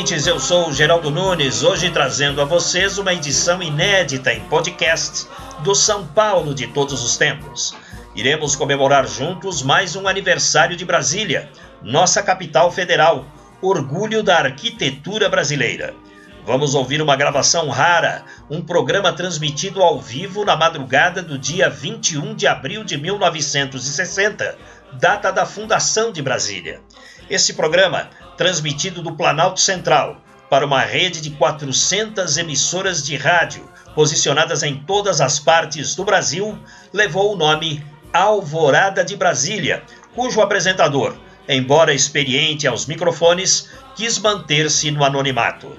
Ouvintes, eu sou Geraldo Nunes, hoje trazendo a vocês uma edição inédita em podcast do São Paulo de todos os tempos. Iremos comemorar juntos mais um aniversário de Brasília, nossa capital federal, orgulho da arquitetura brasileira. Vamos ouvir uma gravação rara, um programa transmitido ao vivo na madrugada do dia 21 de abril de 1960, data da fundação de Brasília. Esse programa transmitido do Planalto Central para uma rede de 400 emissoras de rádio posicionadas em todas as partes do Brasil, levou o nome Alvorada de Brasília, cujo apresentador, embora experiente aos microfones, quis manter-se no anonimato.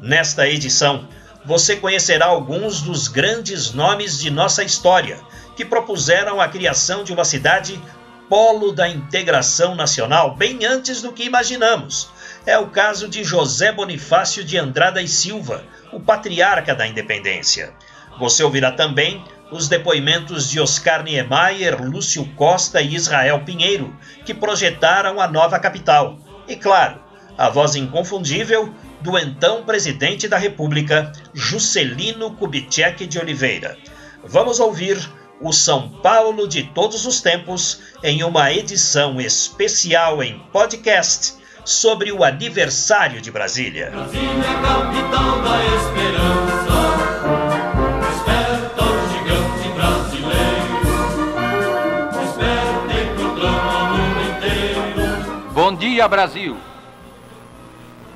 Nesta edição, você conhecerá alguns dos grandes nomes de nossa história que propuseram a criação de uma cidade polo da integração nacional bem antes do que imaginamos. É o caso de José Bonifácio de Andrada e Silva, o patriarca da independência. Você ouvirá também os depoimentos de Oscar Niemeyer, Lúcio Costa e Israel Pinheiro, que projetaram a nova capital. E, claro, a voz inconfundível do então presidente da República, Juscelino Kubitschek de Oliveira. Vamos ouvir o São Paulo de todos os tempos em uma edição especial em podcast sobre o aniversário de Brasília. Brasília, é capital da esperança. Bom dia, Brasil.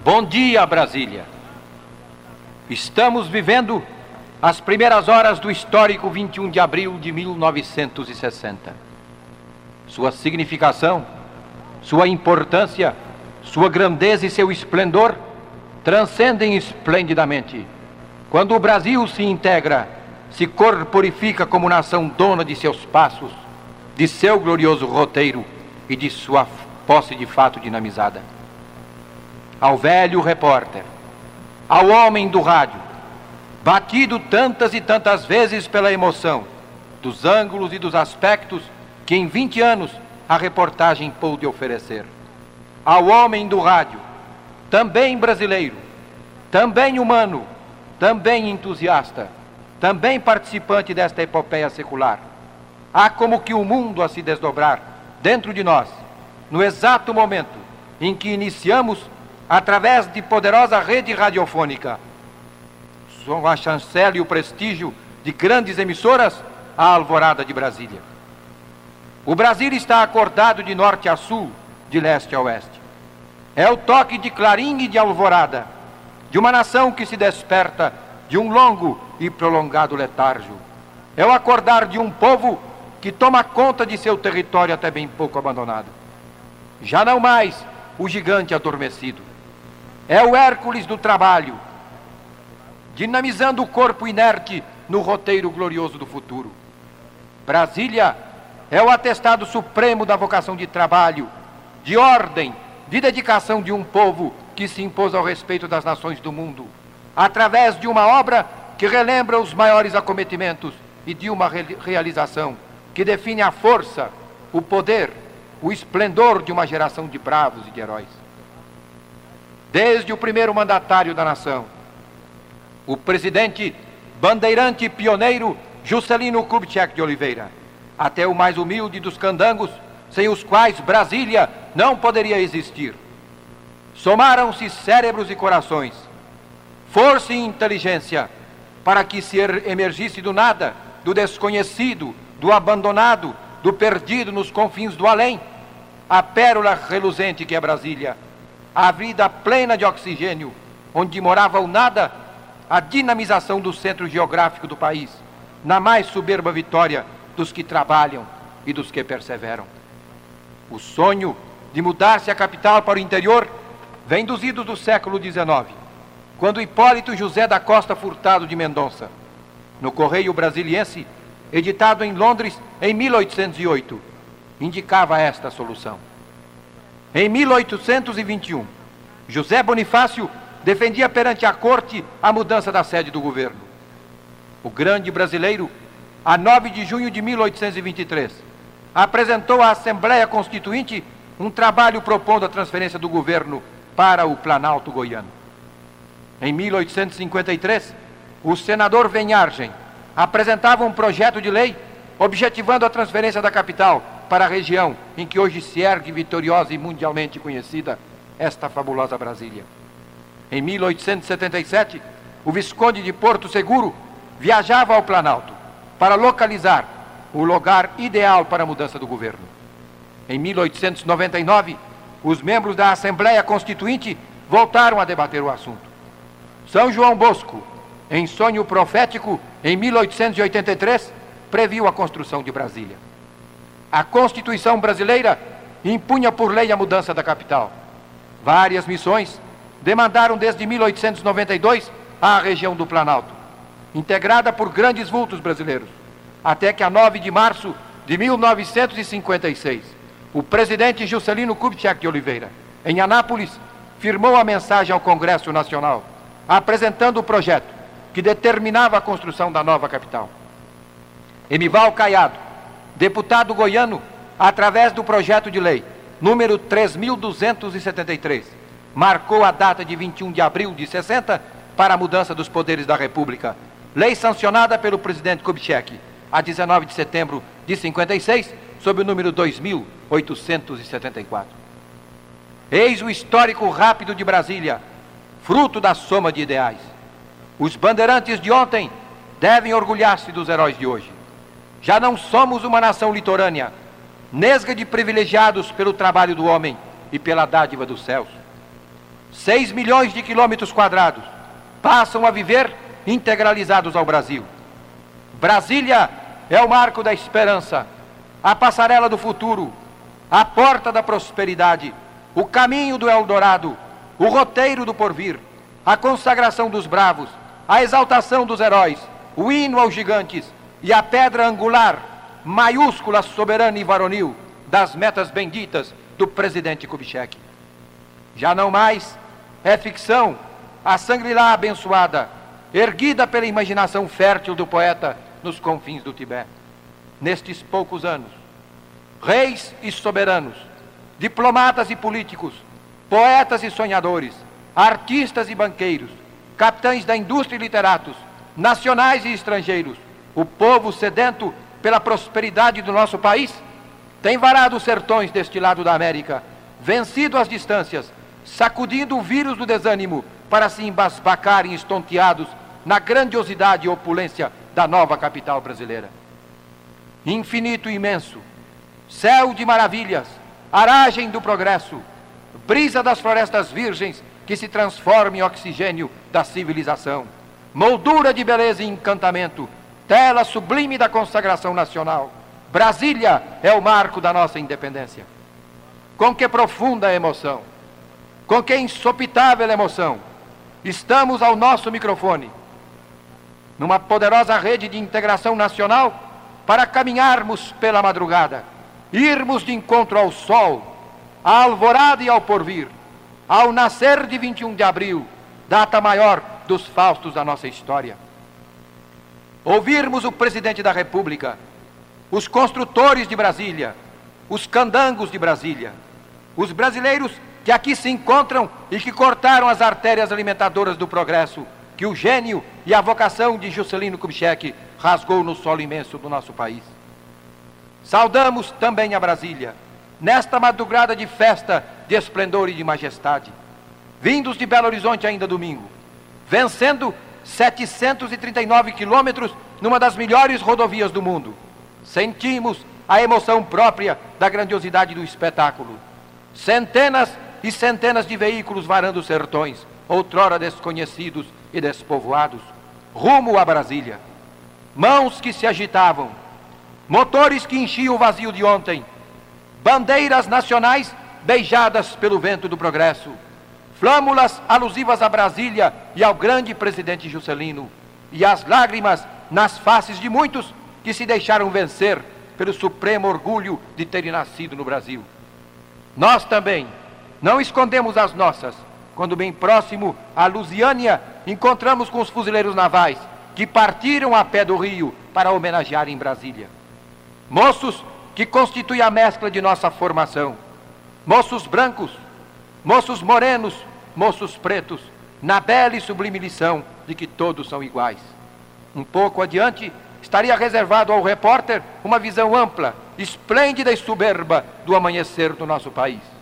Bom dia, Brasília. Estamos vivendo as primeiras horas do histórico 21 de abril de 1960. Sua significação, sua importância, sua grandeza e seu esplendor transcendem esplendidamente. Quando o Brasil se integra, se corporifica como nação dona de seus passos, de seu glorioso roteiro e de sua posse de fato dinamizada. Ao velho repórter, ao homem do rádio, batido tantas e tantas vezes pela emoção, dos ângulos e dos aspectos que em 20 anos a reportagem pôde oferecer. Ao homem do rádio, também brasileiro, também humano, também entusiasta, também participante desta epopeia secular. Há como que o mundo a se desdobrar dentro de nós, no exato momento em que iniciamos, através de poderosa rede radiofônica, com a chancela e o prestígio de grandes emissoras, a alvorada de Brasília. O Brasil está acordado de norte a sul, de leste a oeste. É o toque de clarim e de alvorada, de uma nação que se desperta de um longo e prolongado letargo. É o acordar de um povo que toma conta de seu território até bem pouco abandonado. Já não mais o gigante adormecido. É o Hércules do trabalho, dinamizando o corpo inerte no roteiro glorioso do futuro. Brasília é o atestado supremo da vocação de trabalho, de ordem, de dedicação de um povo que se impôs ao respeito das nações do mundo, através de uma obra que relembra os maiores acometimentos e de uma realização que define a força, o poder, o esplendor de uma geração de bravos e de heróis. Desde o primeiro mandatário da nação, o presidente bandeirante pioneiro Juscelino Kubitschek de Oliveira, até o mais humilde dos candangos, sem os quais Brasília não poderia existir. Somaram-se cérebros e corações, força e inteligência, para que se er-, emergisse do nada, do desconhecido, do abandonado, do perdido nos confins do além, a pérola reluzente que é Brasília, a vida plena de oxigênio, onde morava o nada a dinamização do centro geográfico do país, na mais soberba vitória dos que trabalham e dos que perseveram. O sonho de mudar-se a capital para o interior vem dos idos do século XIX, quando Hipólito José da Costa Furtado de Mendonça, no Correio Brasiliense, editado em Londres em 1808, indicava esta solução. Em 1821, José Bonifácio defendia perante a corte a mudança da sede do governo. O grande brasileiro, a 9 de junho de 1823, apresentou à Assembleia Constituinte um trabalho propondo a transferência do governo para o Planalto Goiano. Em 1853, o senador Venhargem apresentava um projeto de lei objetivando a transferência da capital para a região em que hoje se ergue vitoriosa e mundialmente conhecida esta fabulosa Brasília. Em 1877, o Visconde de Porto Seguro viajava ao Planalto para localizar o lugar ideal para a mudança do governo. Em 1899, os membros da Assembleia Constituinte voltaram a debater o assunto. São João Bosco, em sonho profético, em 1883, previu a construção de Brasília. A Constituição brasileira impunha por lei a mudança da capital. Várias missões demandaram desde 1892 a região do Planalto, integrada por grandes vultos brasileiros, até que a 9 de março de 1956, o presidente Juscelino Kubitschek de Oliveira, em Anápolis, firmou a mensagem ao Congresso Nacional, apresentando o projeto que determinava a construção da nova capital. Emival Caiado, deputado goiano, através do projeto de lei número 3273, marcou a data de 21 de abril de 60 para a mudança dos poderes da República. Lei sancionada pelo presidente Kubitschek a 19 de setembro de 56, sob o número 2874. Eis o histórico rápido de Brasília, fruto da soma de ideais. Os bandeirantes de ontem devem orgulhar-se dos heróis de hoje. Já não somos uma nação litorânea, nesga de privilegiados pelo trabalho do homem e pela dádiva dos céus. Seis milhões de quilômetros quadrados passam a viver integralizados ao Brasil. Brasília é o marco da esperança, a passarela do futuro, a porta da prosperidade, o caminho do Eldorado, o roteiro do porvir, a consagração dos bravos, a exaltação dos heróis, o hino aos gigantes e a pedra angular, maiúscula, soberana e varonil, das metas benditas do presidente Kubitschek. Já não mais é ficção a Sangrila abençoada, erguida pela imaginação fértil do poeta nos confins do Tibete. Nestes poucos anos, reis e soberanos, diplomatas e políticos, poetas e sonhadores, artistas e banqueiros, capitães da indústria e literatos, nacionais e estrangeiros, o povo sedento pela prosperidade do nosso país, tem varado os sertões deste lado da América, vencido as distâncias, sacudindo o vírus do desânimo para se embasbacarem estonteados na grandiosidade e opulência da nova capital brasileira. Infinito e imenso, céu de maravilhas, aragem do progresso, brisa das florestas virgens que se transforma em oxigênio da civilização, moldura de beleza e encantamento, tela sublime da consagração nacional. Brasília é o marco da nossa independência. Com que profunda emoção, com que insopitável emoção, estamos ao nosso microfone, numa poderosa rede de integração nacional, para caminharmos pela madrugada, irmos de encontro ao sol, à alvorada e ao porvir, ao nascer de 21 de abril, data maior dos faustos da nossa história. Ouvirmos o presidente da República, os construtores de Brasília, os candangos de Brasília, os brasileiros que aqui se encontram e que cortaram as artérias alimentadoras do progresso, que o gênio e a vocação de Juscelino Kubitschek rasgou no solo imenso do nosso país. Saudamos também a Brasília, nesta madrugada de festa, de esplendor e de majestade, vindos de Belo Horizonte ainda domingo, vencendo 739 quilômetros numa das melhores rodovias do mundo. Sentimos a emoção própria da grandiosidade do espetáculo. Centenas e centenas de veículos varando sertões, outrora desconhecidos e despovoados, rumo a Brasília. Mãos que se agitavam, motores que enchiam o vazio de ontem, bandeiras nacionais beijadas pelo vento do progresso, flâmulas alusivas a Brasília e ao grande presidente Juscelino, e as lágrimas nas faces de muitos que se deixaram vencer pelo supremo orgulho de terem nascido no Brasil. Nós também não escondemos as nossas, quando bem próximo à Lusiânia encontramos com os fuzileiros navais que partiram a pé do rio para homenagear em Brasília. Moços que constituem a mescla de nossa formação. Moços brancos, moços morenos, moços pretos, na bela e sublime lição de que todos são iguais. Um pouco adiante, estaria reservado ao repórter uma visão ampla, esplêndida e soberba do amanhecer do nosso país.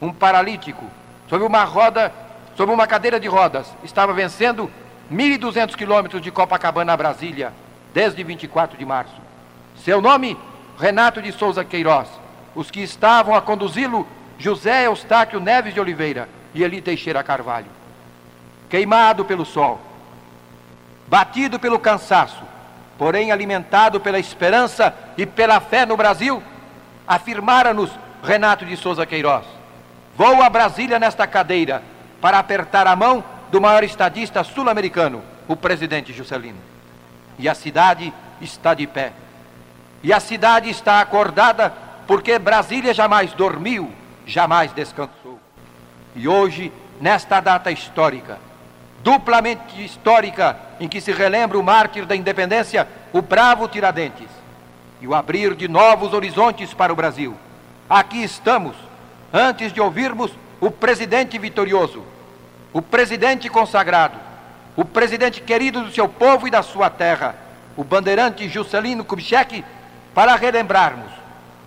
Um paralítico, sob uma roda, sob uma cadeira de rodas, estava vencendo 1.200 quilômetros de Copacabana a Brasília, desde 24 de março. Seu nome, Renato de Souza Queiroz. Os que estavam a conduzi-lo, José Eustáquio Neves de Oliveira e Eli Teixeira Carvalho. Queimado pelo sol, batido pelo cansaço, porém alimentado pela esperança e pela fé no Brasil, afirmara-nos Renato de Souza Queiroz. Vou a Brasília nesta cadeira para apertar a mão do maior estadista sul-americano, o presidente Juscelino. E a cidade está de pé. E a cidade está acordada porque Brasília jamais dormiu, jamais descansou. E hoje, nesta data histórica, duplamente histórica, em que se relembra o mártir da independência, o bravo Tiradentes, e o abrir de novos horizontes para o Brasil. Aqui estamos, antes de ouvirmos o presidente vitorioso, o presidente consagrado, o presidente querido do seu povo e da sua terra, o bandeirante Juscelino Kubitschek, para relembrarmos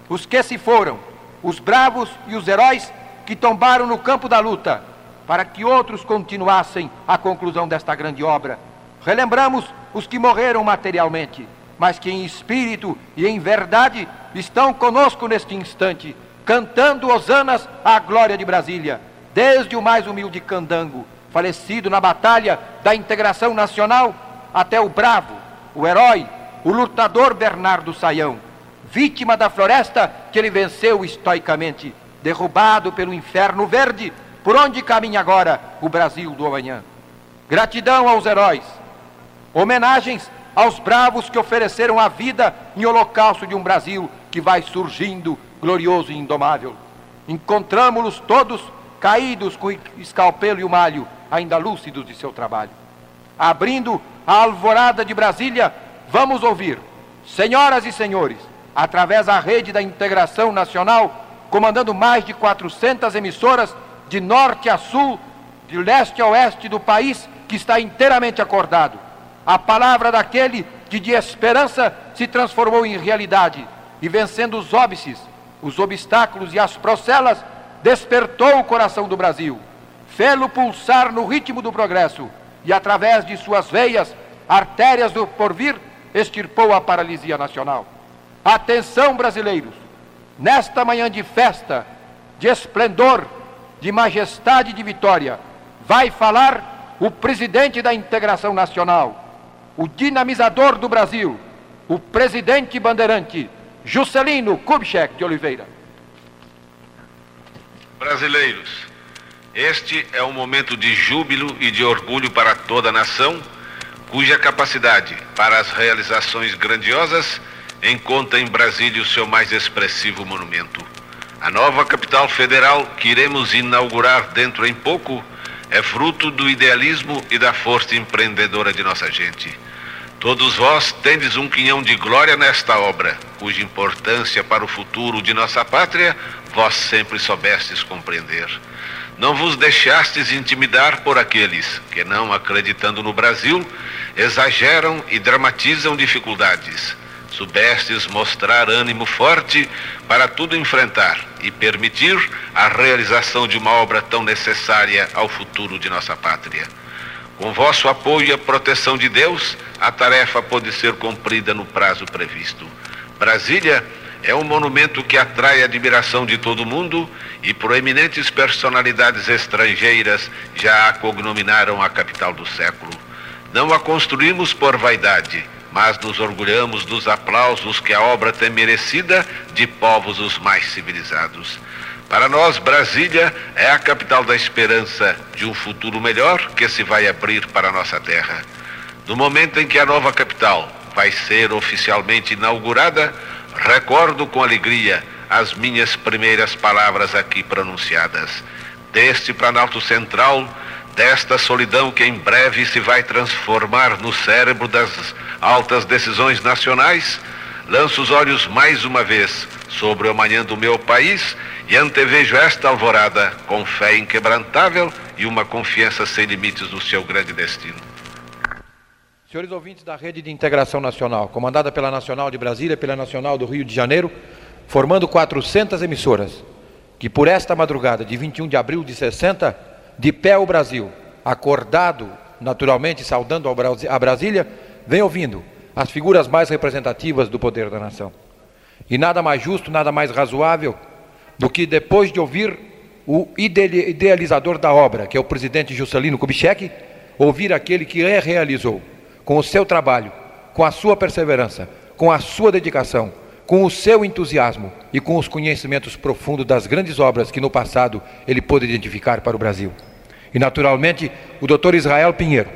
os que se foram, os bravos e os heróis que tombaram no campo da luta para que outros continuassem a conclusão desta grande obra. Relembramos os que morreram materialmente, mas que em espírito e em verdade estão conosco neste instante, cantando hosanas à glória de Brasília, desde o mais humilde candango, falecido na batalha da integração nacional, até o bravo, o herói, o lutador Bernardo Saião, vítima da floresta que ele venceu estoicamente, derrubado pelo inferno verde por onde caminha agora o Brasil do amanhã? Gratidão aos heróis, homenagens aos bravos que ofereceram a vida em holocausto de um Brasil que vai surgindo glorioso e indomável. Encontramos-los todos caídos com o escalpelo e o malho, ainda lúcidos de seu trabalho. Abrindo a alvorada de Brasília, vamos ouvir, senhoras e senhores, através da rede da integração nacional, comandando mais de 400 emissoras de norte a sul, de leste a oeste do país, que está inteiramente acordado. A palavra daquele que de esperança se transformou em realidade e vencendo os óbices, os obstáculos e as procelas, despertou o coração do Brasil, fê-lo pulsar no ritmo do progresso e através de suas veias, artérias do porvir, extirpou a paralisia nacional. Atenção, brasileiros! Nesta manhã de festa, de esplendor, de majestade e de vitória, vai falar o presidente da integração nacional, o dinamizador do Brasil, o presidente bandeirante, Juscelino Kubitschek de Oliveira. Brasileiros, este é um momento de júbilo e de orgulho para toda a nação, cuja capacidade para as realizações grandiosas encontra em Brasília o seu mais expressivo monumento. A nova capital federal que iremos inaugurar dentro em pouco é fruto do idealismo e da força empreendedora de nossa gente. Todos vós tendes um quinhão de glória nesta obra, cuja importância para o futuro de nossa pátria vós sempre soubestes compreender. Não vos deixastes intimidar por aqueles que, não acreditando no Brasil, exageram e dramatizam dificuldades Subestes mostrar ânimo forte para tudo enfrentar e permitir a realização de uma obra tão necessária ao futuro de nossa pátria. Com vosso apoio e a proteção de Deus, a tarefa pode ser cumprida no prazo previsto. Brasília é um monumento que atrai a admiração de todo mundo e proeminentes personalidades estrangeiras já a cognominaram a capital do século. Não a construímos por vaidade, mas nos orgulhamos dos aplausos que a obra tem merecida de povos os mais civilizados. Para nós, Brasília é a capital da esperança de um futuro melhor que se vai abrir para a nossa terra. No momento em que a nova capital vai ser oficialmente inaugurada, recordo com alegria as minhas primeiras palavras aqui pronunciadas. Deste Planalto Central, desta solidão que em breve se vai transformar no cérebro das altas decisões nacionais, lanço os olhos mais uma vez sobre o amanhã do meu país e antevejo esta alvorada com fé inquebrantável e uma confiança sem limites no seu grande destino. Senhores ouvintes da Rede de Integração Nacional, comandada pela Nacional de Brasília, pela Nacional do Rio de Janeiro, formando 400 emissoras, que por esta madrugada de 21 de abril de 60, de pé o Brasil, acordado, naturalmente saudando a Brasília, vem ouvindo as figuras mais representativas do poder da nação. E nada mais justo, nada mais razoável do que depois de ouvir o idealizador da obra, que é o presidente Juscelino Kubitschek, ouvir aquele que a realizou, com o seu trabalho, com a sua perseverança, com a sua dedicação, com o seu entusiasmo e com os conhecimentos profundos das grandes obras que no passado ele pôde identificar para o Brasil. E naturalmente, o Dr. Israel Pinheiro,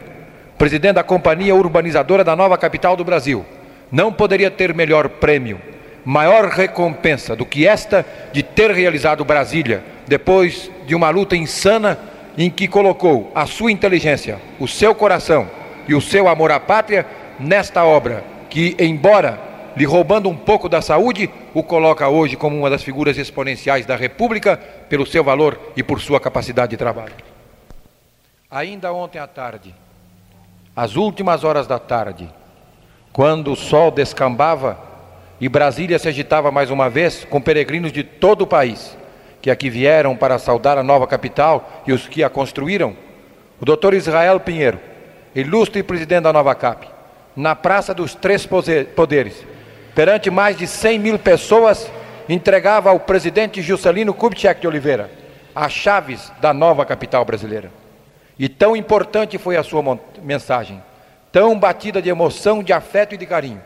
presidente da Companhia Urbanizadora da nova capital do Brasil, não poderia ter melhor prêmio, maior recompensa do que esta de ter realizado Brasília, depois de uma luta insana em que colocou a sua inteligência, o seu coração e o seu amor à pátria nesta obra, que, embora lhe roubando um pouco da saúde, o coloca hoje como uma das figuras exponenciais da República pelo seu valor e por sua capacidade de trabalho. Ainda ontem à tarde, às últimas horas da tarde, quando o sol descambava e Brasília se agitava mais uma vez com peregrinos de todo o país, que aqui vieram para saudar a nova capital e os que a construíram, o doutor Israel Pinheiro, ilustre presidente da Nova Cap, na Praça dos Três Poderes, perante mais de 100 mil pessoas, entregava ao presidente Juscelino Kubitschek de Oliveira as chaves da nova capital brasileira. E tão importante foi a sua mensagem, tão batida de emoção, de afeto e de carinho,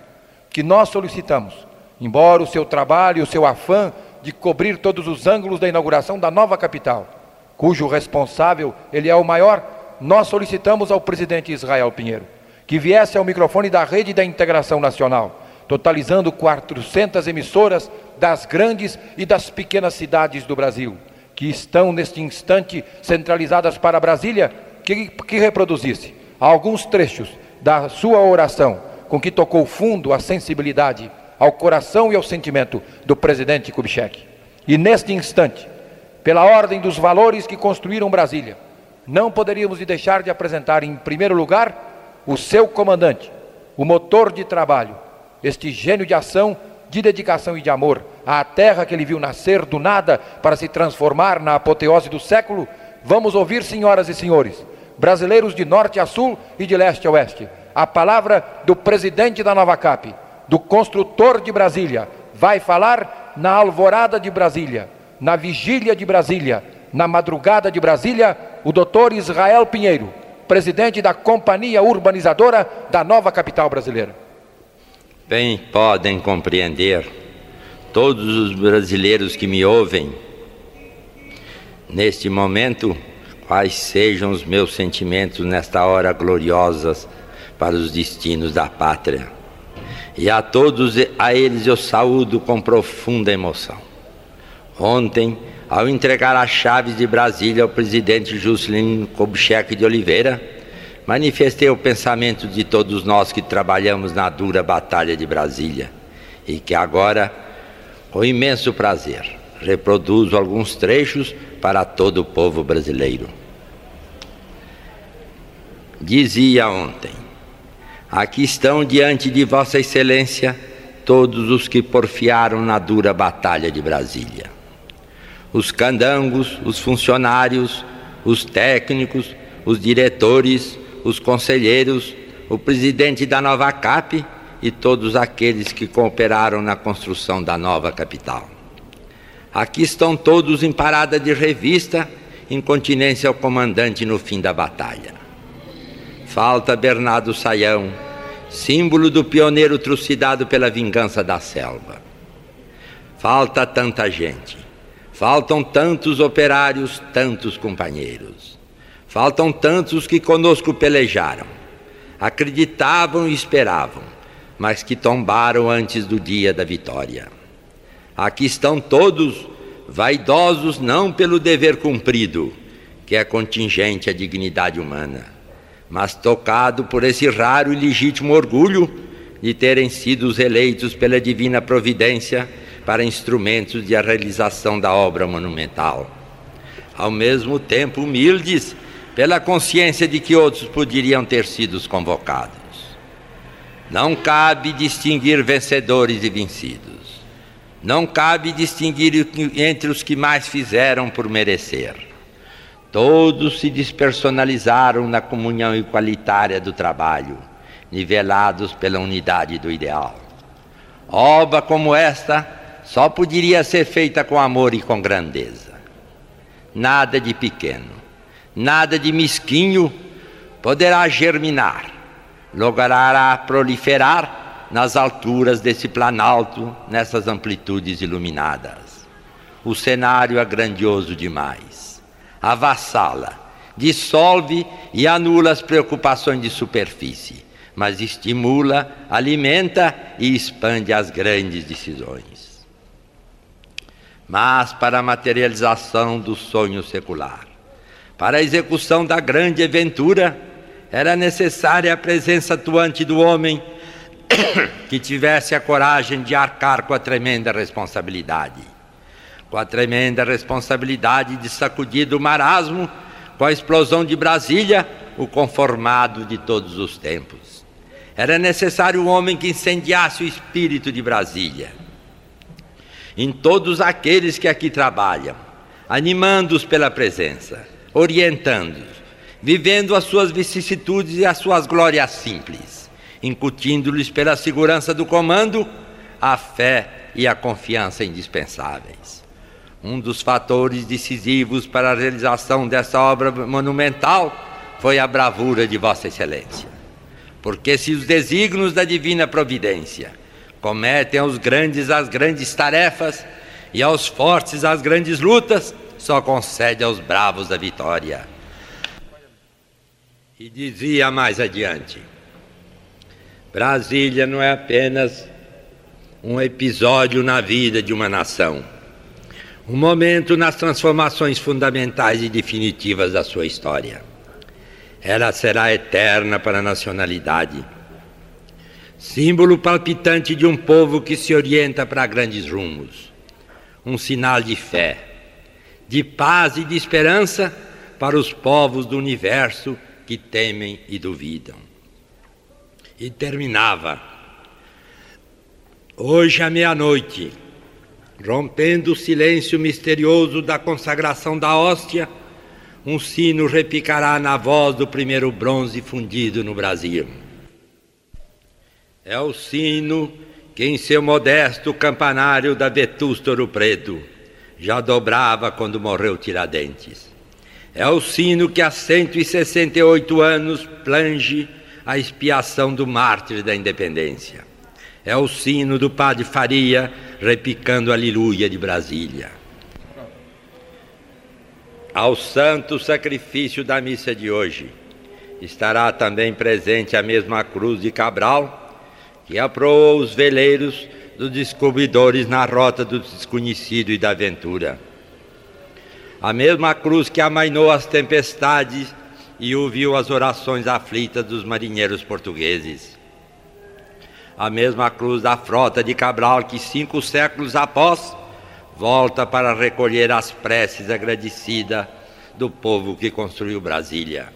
que nós solicitamos, embora o seu trabalho, o seu afã de cobrir todos os ângulos da inauguração da nova capital, cujo responsável ele é o maior, nós solicitamos ao presidente Israel Pinheiro que viesse ao microfone da Rede da Integração Nacional totalizando 400 emissoras das grandes e das pequenas cidades do Brasil, que estão neste instante centralizadas para Brasília, que, que reproduzisse alguns trechos da sua oração, com que tocou fundo a sensibilidade ao coração e ao sentimento do presidente Kubitschek. E neste instante, pela ordem dos valores que construíram Brasília, não poderíamos deixar de apresentar, em primeiro lugar, o seu comandante, o motor de trabalho, este gênio de ação, de dedicação e de amor à terra que ele viu nascer do nada para se transformar na apoteose do século, vamos ouvir, senhoras e senhores, brasileiros de norte a sul e de leste a oeste, a palavra do presidente da Nova Cap, do construtor de Brasília, vai falar na alvorada de Brasília, na vigília de Brasília, na madrugada de Brasília, o doutor Israel Pinheiro, presidente da Companhia Urbanizadora da nova capital brasileira. Bem podem compreender todos os brasileiros que me ouvem neste momento quais sejam os meus sentimentos nesta hora gloriosa para os destinos da pátria. E a todos a eles eu saúdo com profunda emoção. Ontem, ao entregar as chaves de Brasília ao presidente Juscelino Kubitschek de Oliveira, manifestei o pensamento de todos nós que trabalhamos na dura batalha de Brasília e que agora, com imenso prazer, reproduzo alguns trechos para todo o povo brasileiro. Dizia ontem: Aqui estão diante de Vossa Excelência todos os que porfiaram na dura batalha de Brasília. Os candangos, os funcionários, os técnicos, os diretores, os conselheiros, o presidente da Nova CAP e todos aqueles que cooperaram na construção da nova capital. Aqui estão todos em parada de revista, em continência ao comandante no fim da batalha. Falta Bernardo Saião, símbolo do pioneiro trucidado pela vingança da selva. Falta tanta gente. Faltam tantos operários, tantos companheiros. Faltam tantos que conosco pelejaram, acreditavam e esperavam, mas que tombaram antes do dia da vitória. Aqui estão todos, vaidosos não pelo dever cumprido, que é contingente à dignidade humana, mas tocado por esse raro e legítimo orgulho de terem sido os eleitos pela divina providência para instrumentos de realização da obra monumental. Ao mesmo tempo, humildes pela consciência de que outros poderiam ter sido convocados. Não cabe distinguir vencedores e vencidos. Não cabe distinguir entre os que mais fizeram por merecer. Todos se despersonalizaram na comunhão igualitária do trabalho, nivelados pela unidade do ideal. Obra como esta só poderia ser feita com amor e com grandeza. Nada de pequeno, nada de mesquinho poderá germinar, logrará proliferar nas alturas desse planalto, nessas amplitudes iluminadas. O cenário é grandioso demais. Avassala, dissolve e anula as preocupações de superfície, mas estimula, alimenta e expande as grandes decisões mas para a materialização do sonho secular. Para a execução da grande aventura, era necessária a presença atuante do homem que tivesse a coragem de arcar com a tremenda responsabilidade. Com a tremenda responsabilidade de sacudir do marasmo, com a explosão de Brasília, o conformado de todos os tempos. Era necessário um homem que incendiasse o espírito de Brasília em todos aqueles que aqui trabalham, animando-os pela presença, orientando-os, vivendo as suas vicissitudes e as suas glórias simples, incutindo-lhes pela segurança do comando a fé e a confiança indispensáveis. Um dos fatores decisivos para a realização dessa obra monumental foi a bravura de Vossa Excelência. Porque se os desígnios da divina providência cometem aos grandes as grandes tarefas e aos fortes as grandes lutas, só concede aos bravos a vitória. E dizia mais adiante: Brasília não é apenas um episódio na vida de uma nação, um momento nas transformações fundamentais e definitivas da sua história. Ela será eterna para a nacionalidade símbolo palpitante de um povo que se orienta para grandes rumos, um sinal de fé, de paz e de esperança para os povos do universo que temem e duvidam. E terminava. Hoje à meia-noite, rompendo o silêncio misterioso da consagração da hóstia, um sino repicará na voz do primeiro bronze fundido no Brasil. É o sino que em seu modesto campanário da Vetusta Ouro Preto já dobrava quando morreu Tiradentes. É o sino que há 168 anos plange a expiação do mártir da independência. É o sino do padre Faria repicando aleluia de Brasília. Ao santo sacrifício da missa de hoje estará também presente a mesma cruz de Cabral que aproou os veleiros dos descobridores na rota do desconhecido e da aventura. A mesma cruz que amainou as tempestades e ouviu as orações aflitas dos marinheiros portugueses. A mesma cruz da frota de Cabral que cinco séculos após volta para recolher as preces agradecidas do povo que construiu Brasília.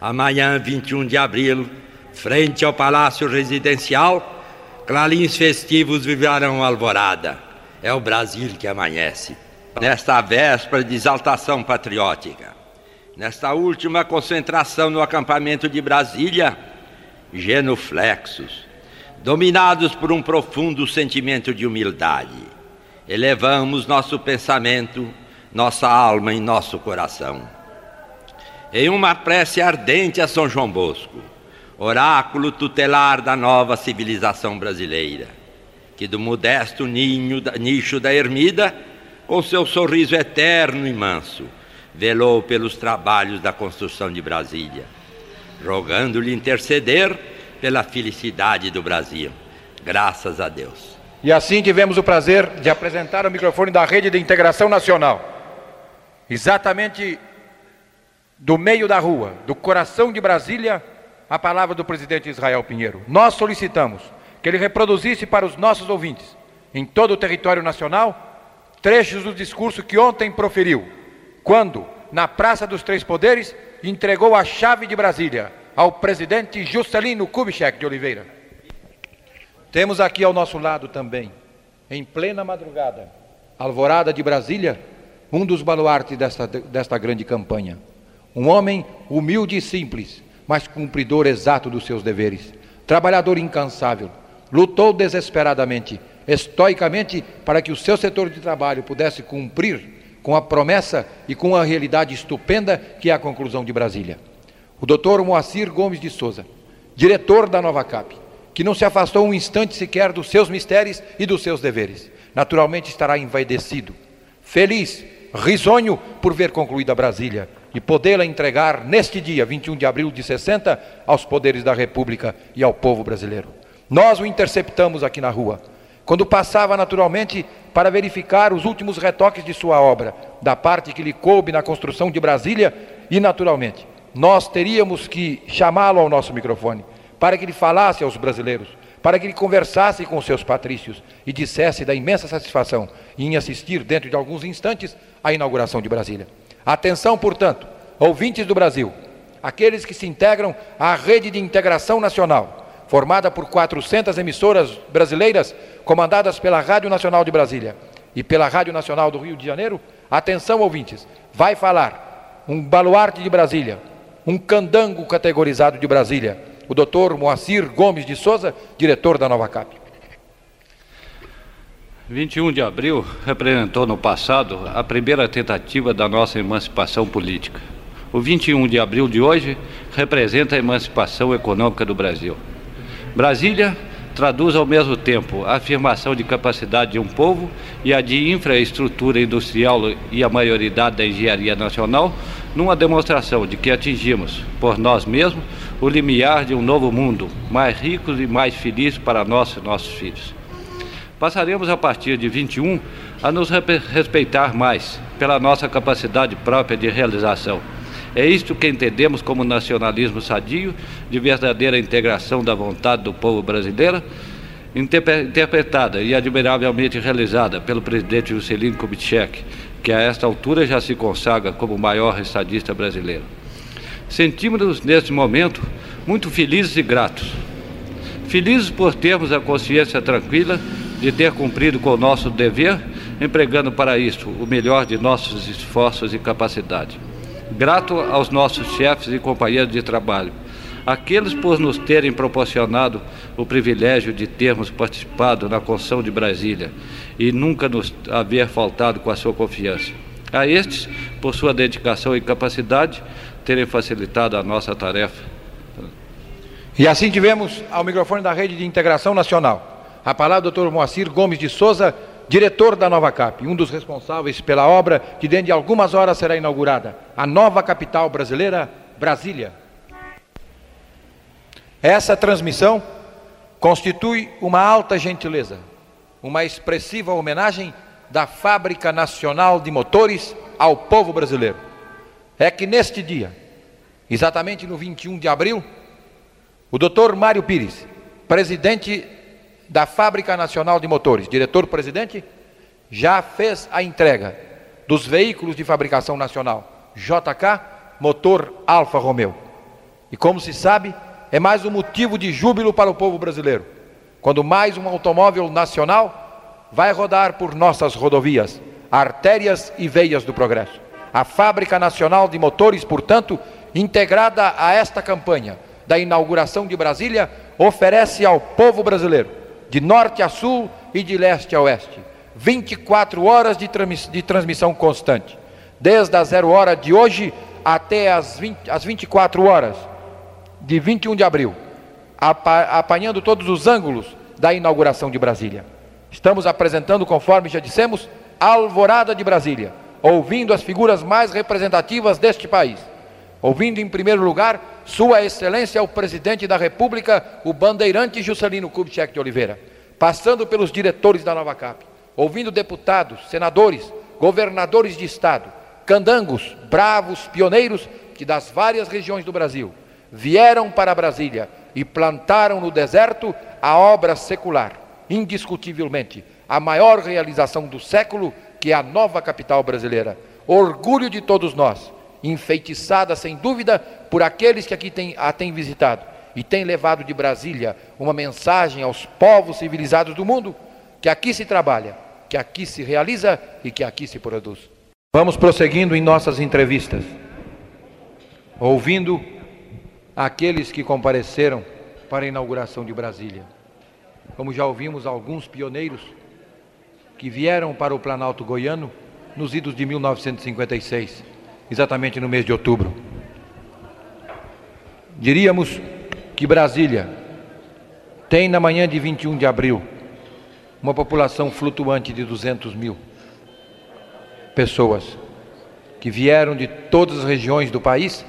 Amanhã, 21 de abril, Frente ao palácio residencial, clarins festivos viverão alvorada. É o Brasil que amanhece. Nesta véspera de exaltação patriótica, nesta última concentração no acampamento de Brasília, genuflexos, dominados por um profundo sentimento de humildade, elevamos nosso pensamento, nossa alma e nosso coração. Em uma prece ardente a São João Bosco, oráculo tutelar da nova civilização brasileira, que do modesto ninho, nicho da ermida, com seu sorriso eterno e manso, velou pelos trabalhos da construção de Brasília, rogando-lhe interceder pela felicidade do Brasil. Graças a Deus. E assim tivemos o prazer de apresentar o microfone da Rede de Integração Nacional. Exatamente do meio da rua, do coração de Brasília, a palavra do presidente Israel Pinheiro. Nós solicitamos que ele reproduzisse para os nossos ouvintes, em todo o território nacional, trechos do discurso que ontem proferiu, quando, na Praça dos Três Poderes, entregou a chave de Brasília ao presidente Juscelino Kubitschek de Oliveira. Temos aqui ao nosso lado também, em plena madrugada, alvorada de Brasília, um dos baluartes desta, desta grande campanha. Um homem humilde e simples, mas cumpridor exato dos seus deveres. Trabalhador incansável, lutou desesperadamente, estoicamente, para que o seu setor de trabalho pudesse cumprir com a promessa e com a realidade estupenda que é a conclusão de Brasília. O doutor Moacir Gomes de Souza, diretor da Nova Cap, que não se afastou um instante sequer dos seus mistérios e dos seus deveres, naturalmente estará envaidecido, feliz, risonho por ver concluída Brasília e podê-la entregar neste dia, 21 de abril de 60, aos poderes da República e ao povo brasileiro. Nós o interceptamos aqui na rua, quando passava naturalmente para verificar os últimos retoques de sua obra, da parte que lhe coube na construção de Brasília, e naturalmente, nós teríamos que chamá-lo ao nosso microfone, para que ele falasse aos brasileiros, para que ele conversasse com seus patrícios e dissesse da imensa satisfação em assistir, dentro de alguns instantes, à inauguração de Brasília. Atenção, portanto, ouvintes do Brasil, aqueles que se integram à rede de integração nacional, formada por 400 emissoras brasileiras, comandadas pela Rádio Nacional de Brasília e pela Rádio Nacional do Rio de Janeiro. Atenção, ouvintes, vai falar um baluarte de Brasília, um candango categorizado de Brasília, o doutor Moacir Gomes de Souza, diretor da Nova Cap. 21 de abril representou no passado a primeira tentativa da nossa emancipação política. O 21 de abril de hoje representa a emancipação econômica do Brasil. Brasília traduz ao mesmo tempo a afirmação de capacidade de um povo e a de infraestrutura industrial e a maioridade da engenharia nacional, numa demonstração de que atingimos, por nós mesmos, o limiar de um novo mundo, mais rico e mais feliz para nós e nossos filhos. Passaremos a partir de 21 a nos respeitar mais pela nossa capacidade própria de realização. É isto que entendemos como nacionalismo sadio, de verdadeira integração da vontade do povo brasileiro, interpretada e admiravelmente realizada pelo presidente Juscelino Kubitschek, que a esta altura já se consagra como o maior estadista brasileiro. Sentimos-nos, neste momento, muito felizes e gratos. Felizes por termos a consciência tranquila de ter cumprido com o nosso dever, empregando para isso o melhor de nossos esforços e capacidade. Grato aos nossos chefes e companheiros de trabalho, aqueles por nos terem proporcionado o privilégio de termos participado na construção de Brasília e nunca nos haver faltado com a sua confiança. A estes, por sua dedicação e capacidade, terem facilitado a nossa tarefa. E assim tivemos ao microfone da Rede de Integração Nacional a palavra do Dr. Moacir Gomes de Souza, diretor da Nova Cap, um dos responsáveis pela obra que dentro de algumas horas será inaugurada, a nova capital brasileira, Brasília. Essa transmissão constitui uma alta gentileza, uma expressiva homenagem da Fábrica Nacional de Motores ao povo brasileiro. É que neste dia, exatamente no 21 de abril, o Dr. Mário Pires, presidente da Fábrica Nacional de Motores, diretor-presidente, já fez a entrega dos veículos de fabricação nacional JK, motor Alfa Romeo. E como se sabe, é mais um motivo de júbilo para o povo brasileiro, quando mais um automóvel nacional vai rodar por nossas rodovias, artérias e veias do progresso. A Fábrica Nacional de Motores, portanto, integrada a esta campanha da inauguração de Brasília, oferece ao povo brasileiro, de norte a sul e de leste a oeste, 24 horas de, de transmissão constante, desde a zero hora de hoje até as, 20, as 24 horas de 21 de abril, apanhando todos os ângulos da inauguração de Brasília. Estamos apresentando, conforme já dissemos, a Alvorada de Brasília, ouvindo as figuras mais representativas deste país. Ouvindo em primeiro lugar Sua Excelência o Presidente da República, o bandeirante Juscelino Kubitschek de Oliveira, passando pelos diretores da Nova Cap, ouvindo deputados, senadores, governadores de estado, candangos, bravos, pioneiros que das várias regiões do Brasil vieram para Brasília e plantaram no deserto a obra secular, indiscutivelmente a maior realização do século, que é a nova capital brasileira. Orgulho de todos nós, enfeitiçada sem dúvida por aqueles que aqui tem, a têm visitado e têm levado de Brasília uma mensagem aos povos civilizados do mundo que aqui se trabalha, que aqui se realiza e que aqui se produz. Vamos prosseguindo em nossas entrevistas, ouvindo aqueles que compareceram para a inauguração de Brasília. Como já ouvimos alguns pioneiros que vieram para o Planalto Goiano nos idos de 1956, exatamente no mês de outubro. Diríamos que Brasília tem na manhã de 21 de abril uma população flutuante de 200 mil pessoas que vieram de todas as regiões do país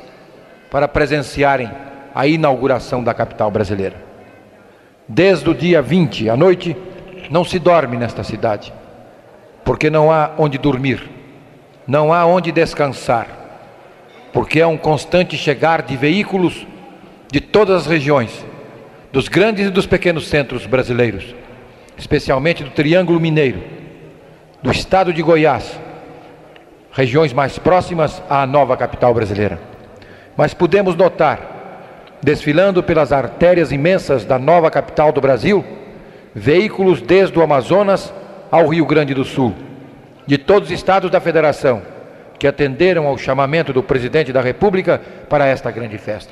para presenciarem a inauguração da capital brasileira. Desde o dia 20 à noite, não se dorme nesta cidade, porque não há onde dormir, não há onde descansar, porque é um constante chegar de veículos de todas as regiões, dos grandes e dos pequenos centros brasileiros, especialmente do Triângulo Mineiro, do estado de Goiás, regiões mais próximas à nova capital brasileira. Mas podemos notar, desfilando pelas artérias imensas da nova capital do Brasil, veículos desde o Amazonas ao Rio Grande do Sul, de todos os estados da federação, que atenderam ao chamamento do presidente da República para esta grande festa.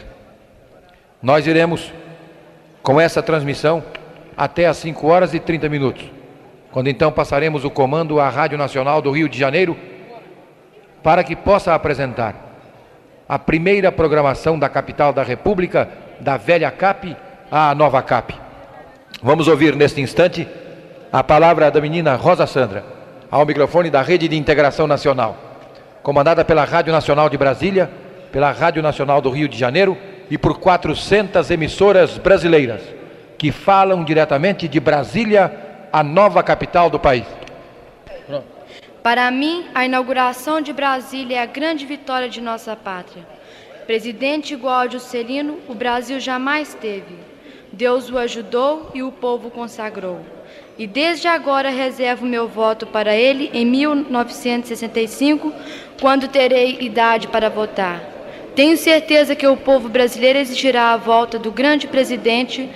Nós iremos, com essa transmissão, até às 5 horas e 30 minutos, quando então passaremos o comando à Rádio Nacional do Rio de Janeiro, para que possa apresentar a primeira programação da capital da República, da velha CAP à nova CAP. Vamos ouvir neste instante a palavra da menina Rosa Sandra, ao microfone da Rede de Integração Nacional, comandada pela Rádio Nacional de Brasília, pela Rádio Nacional do Rio de Janeiro e por 400 emissoras brasileiras que falam diretamente de Brasília, a nova capital do país. Para mim, a inauguração de Brasília é a grande vitória de nossa pátria. Presidente igual a Juscelino, o Brasil jamais teve. Deus o ajudou e o povo consagrou. E desde agora reservo meu voto para ele em 1965, quando terei idade para votar. Tenho certeza que o povo brasileiro exigirá a volta do grande presidente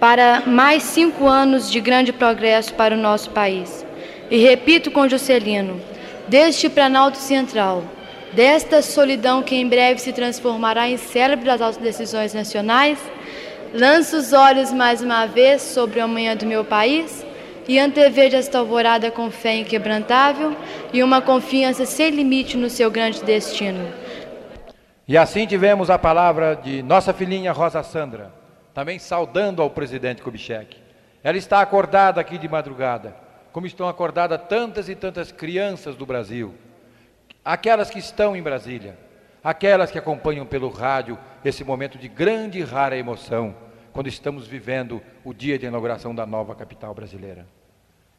para mais cinco anos de grande progresso para o nosso país. E repito com Juscelino, deste Planalto Central, desta solidão que em breve se transformará em célebre das decisões nacionais, lanço os olhos mais uma vez sobre o amanhã do meu país e antevejo esta alvorada com fé inquebrantável e uma confiança sem limite no seu grande destino. E assim tivemos a palavra de nossa filhinha Rosa Sandra, também saudando ao presidente Kubitschek. Ela está acordada aqui de madrugada como estão acordadas tantas e tantas crianças do Brasil, aquelas que estão em Brasília, aquelas que acompanham pelo rádio esse momento de grande e rara emoção, quando estamos vivendo o dia de inauguração da nova capital brasileira.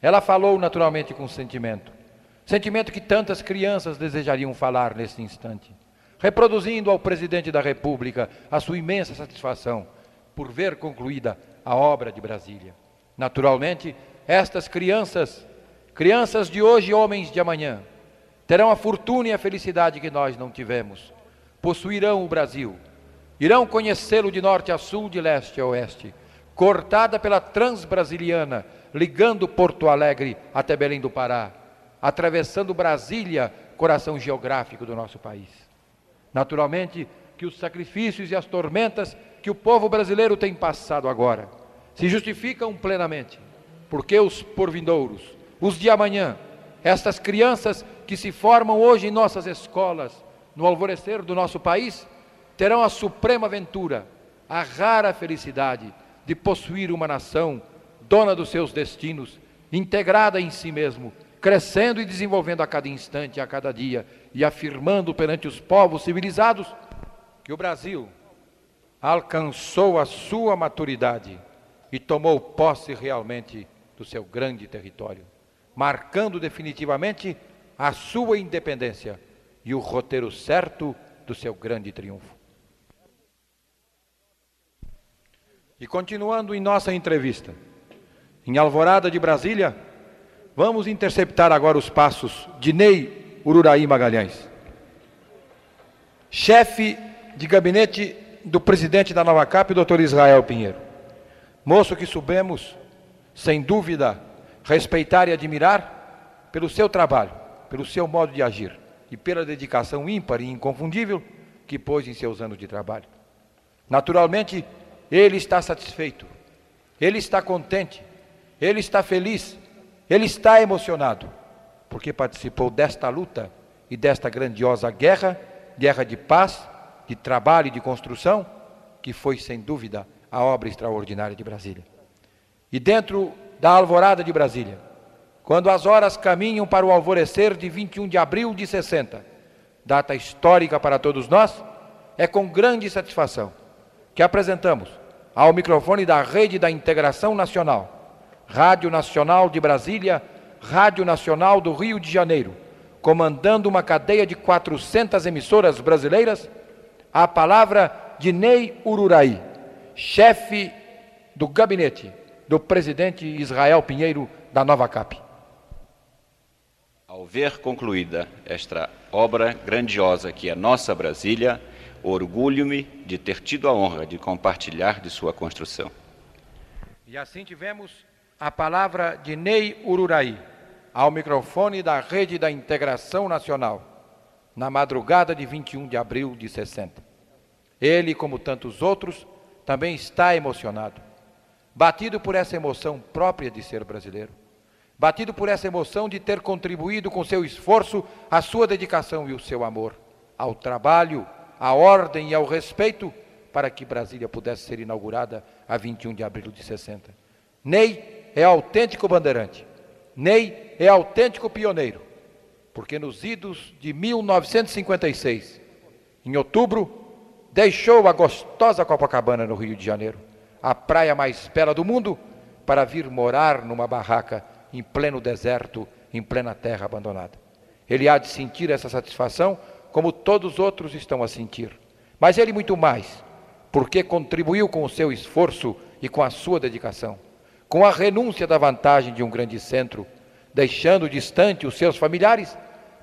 Ela falou naturalmente com sentimento, sentimento que tantas crianças desejariam falar nesse instante, reproduzindo ao presidente da República a sua imensa satisfação por ver concluída a obra de Brasília. Naturalmente, estas crianças, crianças de hoje e homens de amanhã, terão a fortuna e a felicidade que nós não tivemos. Possuirão o Brasil, irão conhecê-lo de norte a sul, de leste a oeste, cortada pela Transbrasiliana, ligando Porto Alegre até Belém do Pará, atravessando Brasília, coração geográfico do nosso país. Naturalmente, que os sacrifícios e as tormentas que o povo brasileiro tem passado agora se justificam plenamente, porque os porvindouros, os de amanhã, estas crianças que se formam hoje em nossas escolas, no alvorecer do nosso país, terão a suprema ventura, a rara felicidade de possuir uma nação dona dos seus destinos, integrada em si mesmo, crescendo e desenvolvendo a cada instante, a cada dia, e afirmando perante os povos civilizados que o Brasil alcançou a sua maturidade e tomou posse realmente do seu grande território, marcando definitivamente a sua independência e o roteiro certo do seu grande triunfo. E continuando em nossa entrevista, em Alvorada de Brasília, vamos interceptar agora os passos de Ney Ururaí Magalhães, chefe de gabinete do presidente da Nova Cap, Dr. Israel Pinheiro. Moço que subemos, sem dúvida, respeitar e admirar pelo seu trabalho, pelo seu modo de agir e pela dedicação ímpar e inconfundível que pôs em seus anos de trabalho. Naturalmente, ele está satisfeito, ele está contente, ele está feliz, ele está emocionado, porque participou desta luta e desta grandiosa guerra guerra de paz, de trabalho e de construção, que foi, sem dúvida, a obra extraordinária de Brasília. E dentro da alvorada de Brasília, quando as horas caminham para o alvorecer de 21 de abril de 60, data histórica para todos nós, é com grande satisfação que apresentamos ao microfone da Rede da Integração Nacional, Rádio Nacional de Brasília, Rádio Nacional do Rio de Janeiro, comandando uma cadeia de 400 emissoras brasileiras, a palavra de Ney Ururaí, chefe do gabinete do presidente Israel Pinheiro da Nova Cap. Ao ver concluída esta obra grandiosa que é nossa Brasília, Orgulho-me de ter tido a honra de compartilhar de sua construção. E assim tivemos a palavra de Ney Ururaí, ao microfone da Rede da Integração Nacional, na madrugada de 21 de abril de 60. Ele, como tantos outros, também está emocionado, batido por essa emoção própria de ser brasileiro, batido por essa emoção de ter contribuído com seu esforço, a sua dedicação e o seu amor ao trabalho, à ordem e ao respeito para que Brasília pudesse ser inaugurada a 21 de abril de 60. Ney é autêntico bandeirante. Ney é autêntico pioneiro, porque nos idos de 1956, em outubro, deixou a gostosa Copacabana no Rio de Janeiro, a praia mais bela do mundo, para vir morar numa barraca em pleno deserto, em plena terra abandonada. Ele há de sentir essa satisfação como todos os outros estão a sentir. Mas ele muito mais, porque contribuiu com o seu esforço e com a sua dedicação, com a renúncia da vantagem de um grande centro, deixando distante os seus familiares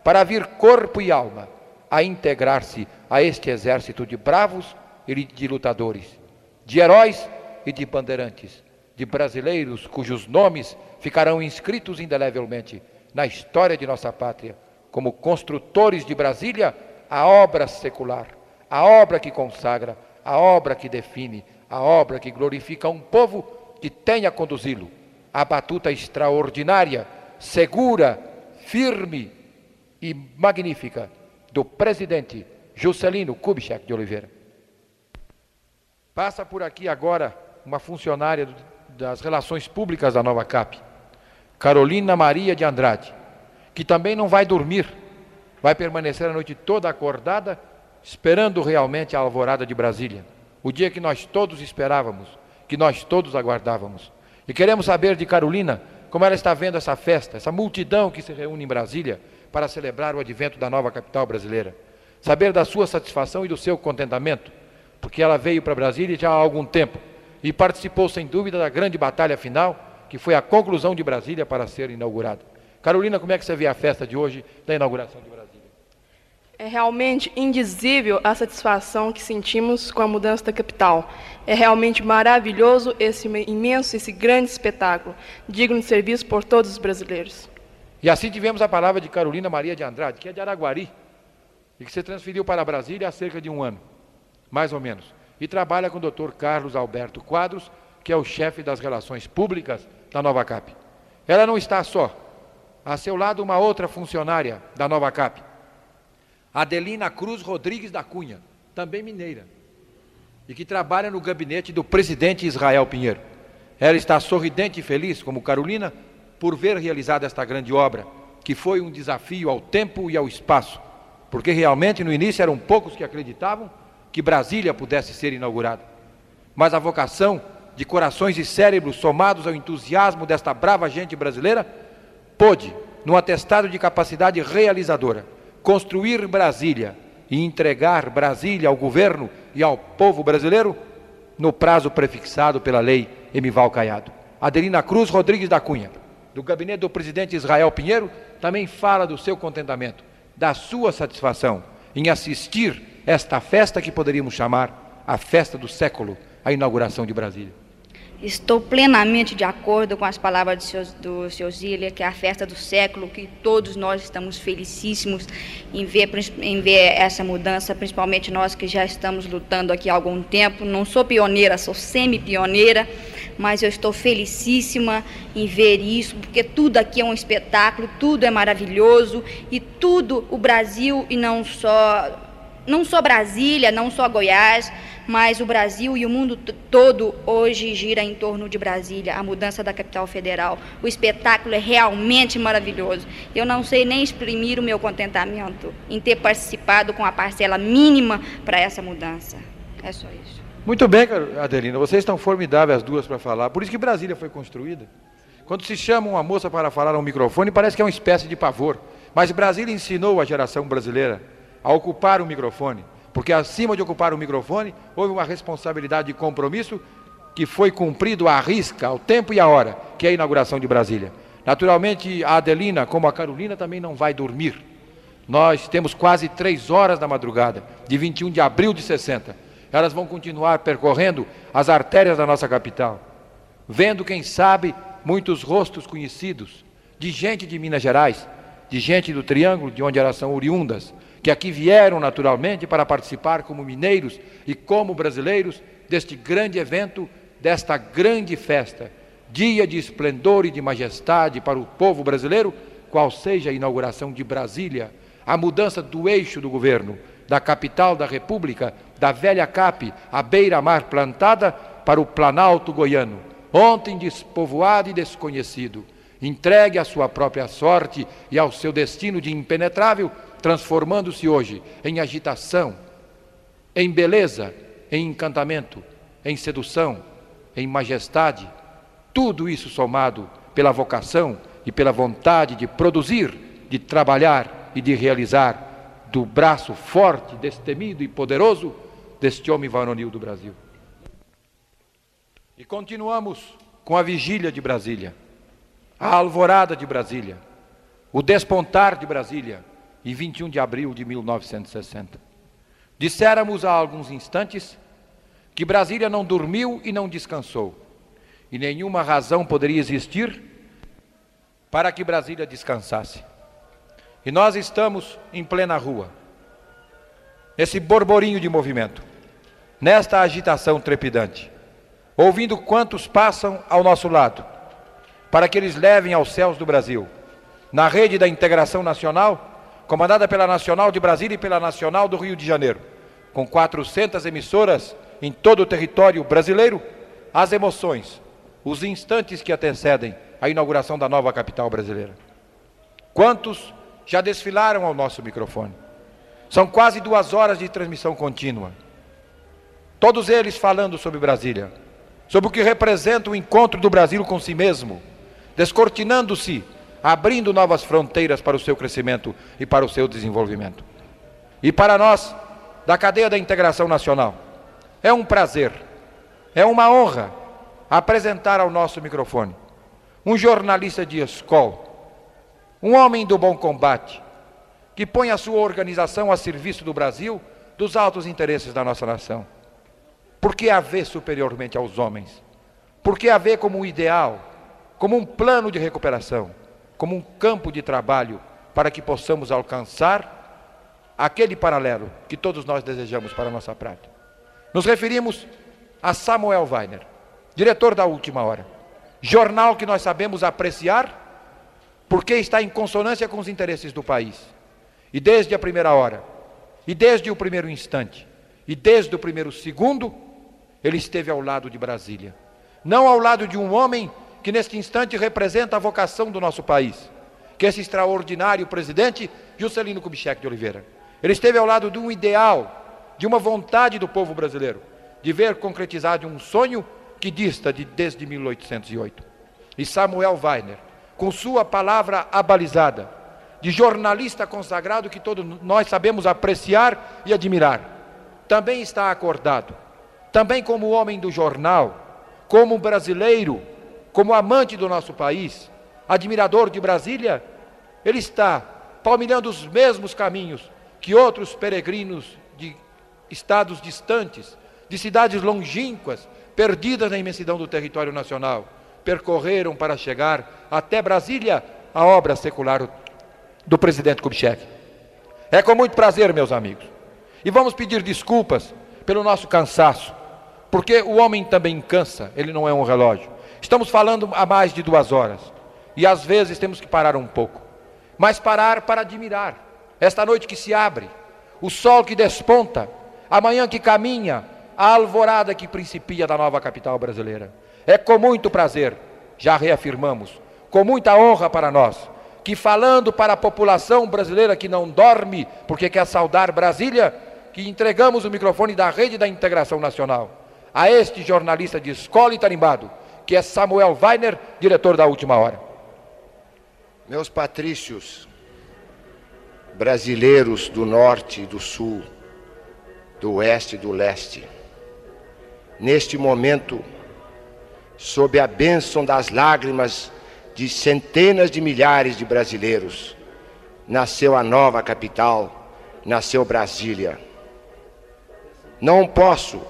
para vir corpo e alma a integrar-se a este exército de bravos e de lutadores, de heróis e de bandeirantes, de brasileiros cujos nomes ficarão inscritos indelevelmente na história de nossa pátria como construtores de Brasília, a obra secular, a obra que consagra, a obra que define, a obra que glorifica um povo que tenha conduzi-lo a batuta extraordinária, segura, firme e magnífica do presidente Juscelino Kubitschek de Oliveira. Passa por aqui agora uma funcionária das relações públicas da Nova Cap, Carolina Maria de Andrade que também não vai dormir, vai permanecer a noite toda acordada, esperando realmente a alvorada de Brasília, o dia que nós todos esperávamos, que nós todos aguardávamos. E queremos saber de Carolina como ela está vendo essa festa, essa multidão que se reúne em Brasília para celebrar o advento da nova capital brasileira. Saber da sua satisfação e do seu contentamento, porque ela veio para Brasília já há algum tempo e participou sem dúvida da grande batalha final, que foi a conclusão de Brasília para ser inaugurada. Carolina, como é que você vê a festa de hoje da inauguração de Brasília? É realmente indizível a satisfação que sentimos com a mudança da capital. É realmente maravilhoso esse imenso, esse grande espetáculo, digno de serviço por todos os brasileiros. E assim tivemos a palavra de Carolina Maria de Andrade, que é de Araguari, e que se transferiu para Brasília há cerca de um ano. mais ou menos, e trabalha com o Dr. Carlos Alberto Quadros, que é o chefe das relações públicas da Nova Cap. Ela não está só. A seu lado, uma outra funcionária da Nova Cap, Adelina Cruz Rodrigues da Cunha, também mineira, e que trabalha no gabinete do presidente Israel Pinheiro. Ela está sorridente e feliz, como Carolina, por ver realizada esta grande obra, que foi um desafio ao tempo e ao espaço, porque realmente no início eram poucos que acreditavam que Brasília pudesse ser inaugurada. Mas a vocação de corações e cérebros somados ao entusiasmo desta brava gente brasileira pôde, num atestado de capacidade realizadora, construir Brasília e entregar Brasília ao governo e ao povo brasileiro no prazo prefixado pela lei Emival Caiado. Adelina Cruz Rodrigues da Cunha, do gabinete do presidente Israel Pinheiro, também fala do seu contentamento, da sua satisfação em assistir esta festa que poderíamos chamar a festa do século, a inauguração de Brasília. Estou plenamente de acordo com as palavras do seu, do seu Zília, que é a festa do século, que todos nós estamos felicíssimos em ver, em ver essa mudança, principalmente nós que já estamos lutando aqui há algum tempo. Não sou pioneira, sou semi-pioneira, mas eu estou felicíssima em ver isso, porque tudo aqui é um espetáculo, tudo é maravilhoso e tudo o Brasil e não só não só Brasília, não só Goiás, mas o Brasil e o mundo todo hoje gira em torno de Brasília, a mudança da capital federal. O espetáculo é realmente maravilhoso. Eu não sei nem exprimir o meu contentamento em ter participado com a parcela mínima para essa mudança. É só isso. Muito bem, Adelina, vocês estão formidáveis as duas para falar. Por isso que Brasília foi construída. Quando se chama uma moça para falar ao microfone, parece que é uma espécie de pavor. Mas Brasília ensinou a geração brasileira a ocupar o microfone, porque acima de ocupar o microfone, houve uma responsabilidade de compromisso que foi cumprido à risca, ao tempo e à hora, que é a inauguração de Brasília. Naturalmente, a Adelina, como a Carolina, também não vai dormir. Nós temos quase três horas da madrugada, de 21 de abril de 60. Elas vão continuar percorrendo as artérias da nossa capital, vendo, quem sabe, muitos rostos conhecidos, de gente de Minas Gerais, de gente do Triângulo, de onde elas são oriundas, que aqui vieram naturalmente para participar como mineiros e como brasileiros deste grande evento, desta grande festa, dia de esplendor e de majestade para o povo brasileiro, qual seja a inauguração de Brasília, a mudança do eixo do governo, da capital da República, da velha CAP, a beira-mar plantada, para o Planalto goiano, ontem despovoado e desconhecido, entregue à sua própria sorte e ao seu destino de impenetrável, transformando-se hoje em agitação, em beleza, em encantamento, em sedução, em majestade, tudo isso somado pela vocação e pela vontade de produzir, de trabalhar e de realizar do braço forte, destemido e poderoso deste homem varonil do Brasil. E continuamos com a vigília de Brasília, a alvorada de Brasília, o despontar de Brasília, e 21 de abril de 1960. Disséramos há alguns instantes que Brasília não dormiu e não descansou, e nenhuma razão poderia existir para que Brasília descansasse. E nós estamos em plena rua, nesse borborinho de movimento, nesta agitação trepidante, ouvindo quantos passam ao nosso lado, para que eles levem aos céus do Brasil, na rede da integração nacional, comandada pela Nacional de Brasília e pela Nacional do Rio de Janeiro, com 400 emissoras em todo o território brasileiro, as emoções, os instantes que antecedem a inauguração da nova capital brasileira. Quantos já desfilaram ao nosso microfone? São quase duas horas de transmissão contínua. Todos eles falando sobre Brasília, sobre o que representa o encontro do Brasil com si mesmo, descortinando-se abrindo novas fronteiras para o seu crescimento e para o seu desenvolvimento. E para nós, da cadeia da integração nacional, é um prazer, é uma honra apresentar ao nosso microfone um jornalista de escola, um homem do bom combate, que põe a sua organização a serviço do Brasil, dos altos interesses da nossa nação. Por que a superiormente aos homens? Por que a como ideal, como um plano de recuperação? como um campo de trabalho para que possamos alcançar aquele paralelo que todos nós desejamos para a nossa prática. Nos referimos a Samuel Weiner, diretor da Última Hora, jornal que nós sabemos apreciar porque está em consonância com os interesses do país. E desde a primeira hora, e desde o primeiro instante, e desde o primeiro segundo, ele esteve ao lado de Brasília. Não ao lado de um homem que neste instante representa a vocação do nosso país, que é esse extraordinário presidente Juscelino Kubitschek de Oliveira. Ele esteve ao lado de um ideal, de uma vontade do povo brasileiro, de ver concretizado um sonho que dista de, desde 1808. E Samuel Weiner, com sua palavra abalizada, de jornalista consagrado que todos nós sabemos apreciar e admirar, também está acordado, também como homem do jornal, como brasileiro, como amante do nosso país, admirador de Brasília, ele está palmilhando os mesmos caminhos que outros peregrinos de estados distantes, de cidades longínquas, perdidas na imensidão do território nacional, percorreram para chegar até Brasília a obra secular do presidente Kubitschek. É com muito prazer, meus amigos. E vamos pedir desculpas pelo nosso cansaço, porque o homem também cansa, ele não é um relógio. Estamos falando há mais de duas horas. E às vezes temos que parar um pouco, mas parar para admirar. Esta noite que se abre, o sol que desponta, a manhã que caminha, a alvorada que principia da nova capital brasileira. É com muito prazer, já reafirmamos, com muita honra para nós, que falando para a população brasileira que não dorme porque quer saudar Brasília, que entregamos o microfone da Rede da Integração Nacional a este jornalista de escola e tarimbado, que é Samuel Weiner, diretor da Última Hora. Meus patrícios, brasileiros do norte e do sul, do oeste e do leste, neste momento, sob a bênção das lágrimas de centenas de milhares de brasileiros, nasceu a nova capital, nasceu Brasília. Não posso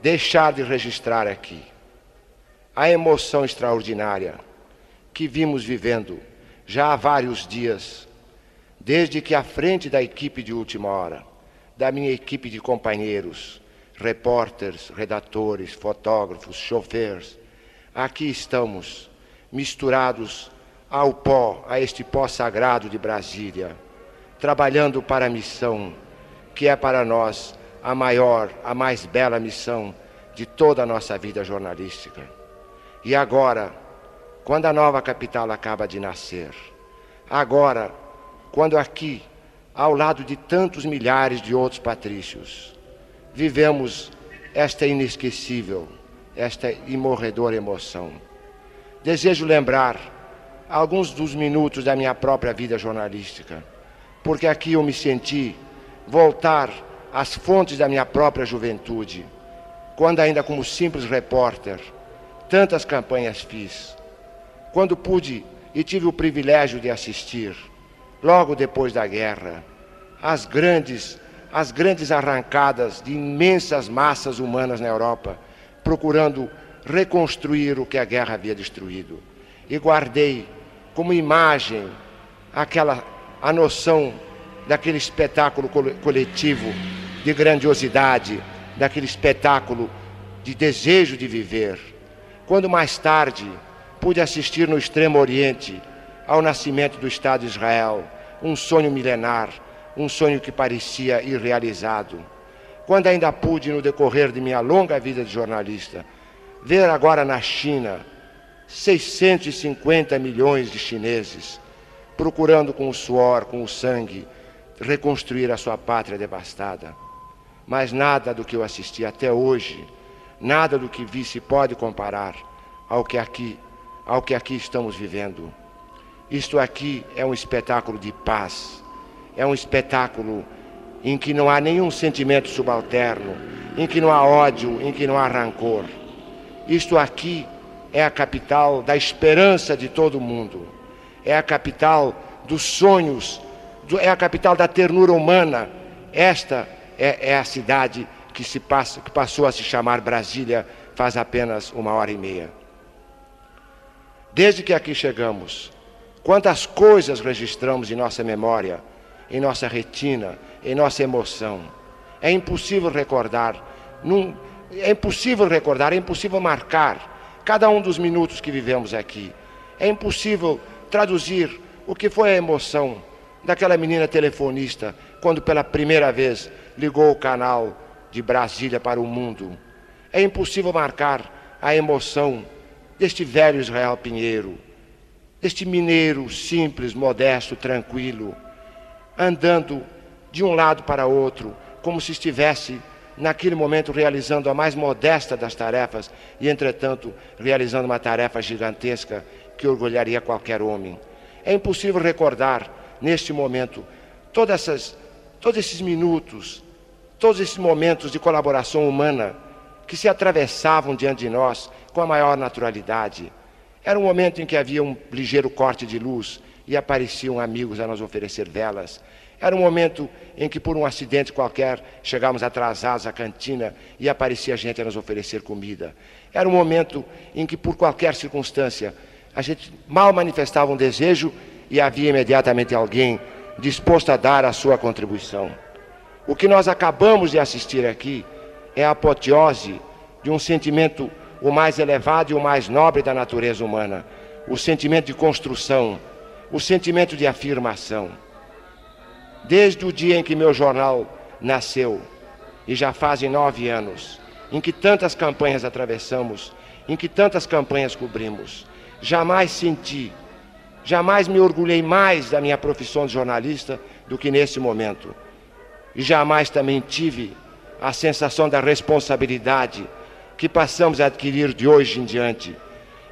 deixar de registrar aqui a emoção extraordinária que vimos vivendo já há vários dias, desde que à frente da equipe de última hora, da minha equipe de companheiros, repórteres, redatores, fotógrafos, chofers, aqui estamos misturados ao pó, a este pó sagrado de Brasília, trabalhando para a missão que é para nós a maior, a mais bela missão de toda a nossa vida jornalística. E agora, quando a nova capital acaba de nascer, agora, quando aqui, ao lado de tantos milhares de outros patrícios, vivemos esta inesquecível, esta imorredora emoção. Desejo lembrar alguns dos minutos da minha própria vida jornalística, porque aqui eu me senti voltar às fontes da minha própria juventude, quando ainda como simples repórter, tantas campanhas fiz, quando pude e tive o privilégio de assistir, logo depois da guerra, as grandes as grandes arrancadas de imensas massas humanas na Europa, procurando reconstruir o que a guerra havia destruído. E guardei como imagem aquela a noção daquele espetáculo coletivo de grandiosidade, daquele espetáculo de desejo de viver. Quando mais tarde pude assistir no Extremo Oriente ao nascimento do Estado de Israel, um sonho milenar, um sonho que parecia irrealizado. Quando ainda pude, no decorrer de minha longa vida de jornalista, ver agora na China 650 milhões de chineses procurando com o suor, com o sangue, reconstruir a sua pátria devastada. Mas nada do que eu assisti até hoje, nada do que vi se pode comparar ao que aqui, ao que aqui estamos vivendo. Isto aqui é um espetáculo de paz, é um espetáculo em que não há nenhum sentimento subalterno, em que não há ódio, em que não há rancor. Isto aqui é a capital da esperança de todo mundo, é a capital dos sonhos, é a capital da ternura humana. Esta é, é a cidade que, se passa, que passou a se chamar Brasília faz apenas uma hora e meia. Desde que aqui chegamos, quantas coisas registramos em nossa memória, em nossa retina, em nossa emoção. É impossível recordar Num, é impossível recordar, é impossível marcar cada um dos minutos que vivemos aqui. É impossível traduzir o que foi a emoção daquela menina telefonista quando pela primeira vez ligou o canal de Brasília para o mundo. É impossível marcar a emoção deste velho Israel Pinheiro, deste mineiro simples, modesto, tranquilo, andando de um lado para outro, como se estivesse naquele momento realizando a mais modesta das tarefas e, entretanto, realizando uma tarefa gigantesca que orgulharia qualquer homem. É impossível recordar, neste momento, todas essas, todos esses minutos, todos esses momentos de colaboração humana que se atravessavam diante de nós com a maior naturalidade. Era um momento em que havia um ligeiro corte de luz e apareciam amigos a nos oferecer velas. Era um momento em que, por um acidente qualquer, chegávamos atrasados à cantina e aparecia gente a nos oferecer comida. Era um momento em que, por qualquer circunstância, a gente mal manifestava um desejo e havia imediatamente alguém disposto a dar a sua contribuição. O que nós acabamos de assistir aqui é a apoteose de um sentimento o mais elevado e o mais nobre da natureza humana, o sentimento de construção, o sentimento de afirmação. Desde o dia em que meu jornal nasceu, e já fazem nove anos, em que tantas campanhas atravessamos, em que tantas campanhas cobrimos, jamais senti, jamais me orgulhei mais da minha profissão de jornalista do que nesse momento. Jamais também tive a sensação da responsabilidade que passamos a adquirir de hoje em diante,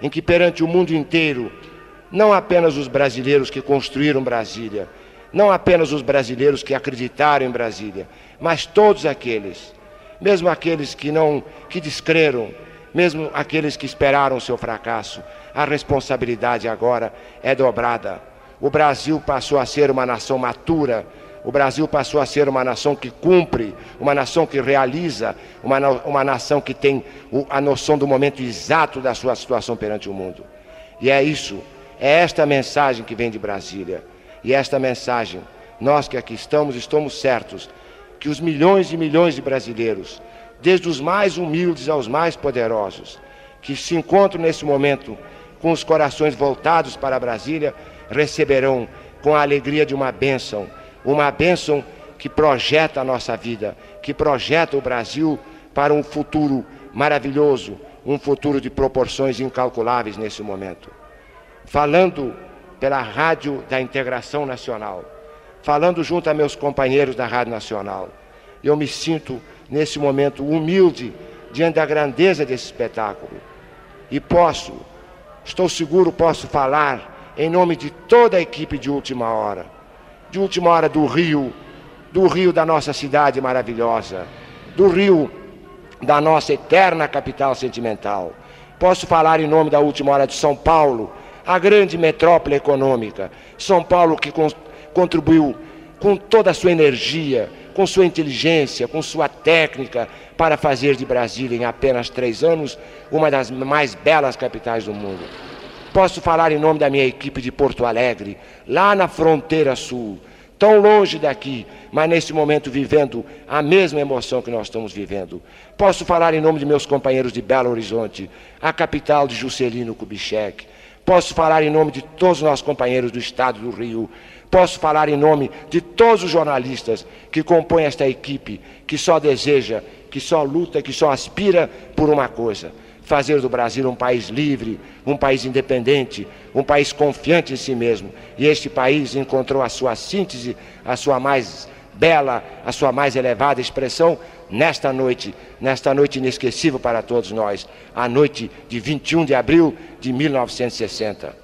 em que perante o mundo inteiro, não apenas os brasileiros que construíram Brasília, não apenas os brasileiros que acreditaram em Brasília, mas todos aqueles, mesmo aqueles que não que descreram, mesmo aqueles que esperaram o seu fracasso, a responsabilidade agora é dobrada. O Brasil passou a ser uma nação matura, o Brasil passou a ser uma nação que cumpre, uma nação que realiza, uma, uma nação que tem a noção do momento exato da sua situação perante o mundo. E é isso, é esta mensagem que vem de Brasília. E esta mensagem, nós que aqui estamos, estamos certos que os milhões e milhões de brasileiros, desde os mais humildes aos mais poderosos, que se encontram nesse momento com os corações voltados para Brasília, receberão com a alegria de uma bênção uma bênção que projeta a nossa vida, que projeta o Brasil para um futuro maravilhoso, um futuro de proporções incalculáveis nesse momento. Falando pela Rádio da Integração Nacional, falando junto a meus companheiros da Rádio Nacional, eu me sinto nesse momento humilde diante da grandeza desse espetáculo. E posso, estou seguro, posso falar em nome de toda a equipe de última hora de última hora do Rio, do Rio da nossa cidade maravilhosa, do Rio da nossa eterna capital sentimental. Posso falar em nome da última hora de São Paulo, a grande metrópole econômica. São Paulo que contribuiu com toda a sua energia, com sua inteligência, com sua técnica, para fazer de Brasília, em apenas três anos, uma das mais belas capitais do mundo. Posso falar em nome da minha equipe de Porto Alegre, lá na fronteira sul, tão longe daqui, mas nesse momento vivendo a mesma emoção que nós estamos vivendo. Posso falar em nome de meus companheiros de Belo Horizonte, a capital de Juscelino Kubitschek. Posso falar em nome de todos os nossos companheiros do estado do Rio. Posso falar em nome de todos os jornalistas que compõem esta equipe, que só deseja, que só luta, que só aspira por uma coisa: fazer do Brasil um país livre, um país independente, um país confiante em si mesmo. E este país encontrou a sua síntese, a sua mais bela, a sua mais elevada expressão nesta noite, nesta noite inesquecível para todos nós, a noite de 21 de abril de 1960.